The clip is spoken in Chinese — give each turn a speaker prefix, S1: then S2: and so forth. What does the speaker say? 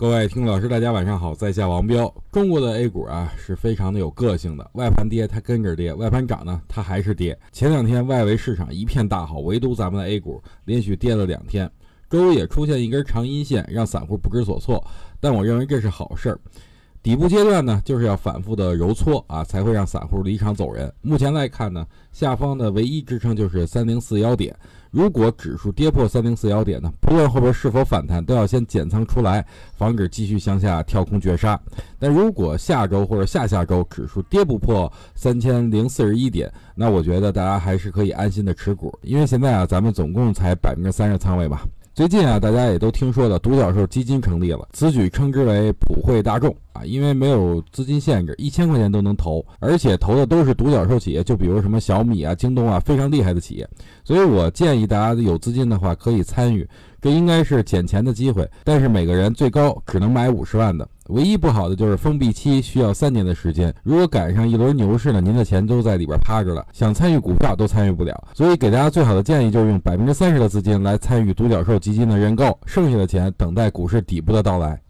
S1: 各位听老师，大家晚上好，在下王彪。中国的 A 股啊是非常的有个性的，外盘跌它跟着跌，外盘涨呢它还是跌。前两天外围市场一片大好，唯独咱们的 A 股连续跌了两天，周一也出现一根长阴线，让散户不知所措。但我认为这是好事儿。底部阶段呢，就是要反复的揉搓啊，才会让散户离场走人。目前来看呢，下方的唯一支撑就是三零四幺点。如果指数跌破三零四幺点呢，不论后边是否反弹，都要先减仓出来，防止继续向下跳空绝杀。但如果下周或者下下周指数跌不破三千零四十一点，那我觉得大家还是可以安心的持股，因为现在啊，咱们总共才百分之三十仓位吧。最近啊，大家也都听说了，独角兽基金成立了，此举称之为普惠大众因为没有资金限制，一千块钱都能投，而且投的都是独角兽企业，就比如什么小米啊、京东啊，非常厉害的企业。所以我建议大家有资金的话可以参与，这应该是捡钱的机会，但是每个人最高只能买五十万的。唯一不好的就是封闭期需要三年的时间，如果赶上一轮牛市呢，您的钱都在里边趴着了，想参与股票都参与不了。所以给大家最好的建议就是用百分之三十的资金来参与独角兽基金的认购，剩下的钱等待股市底部的到来。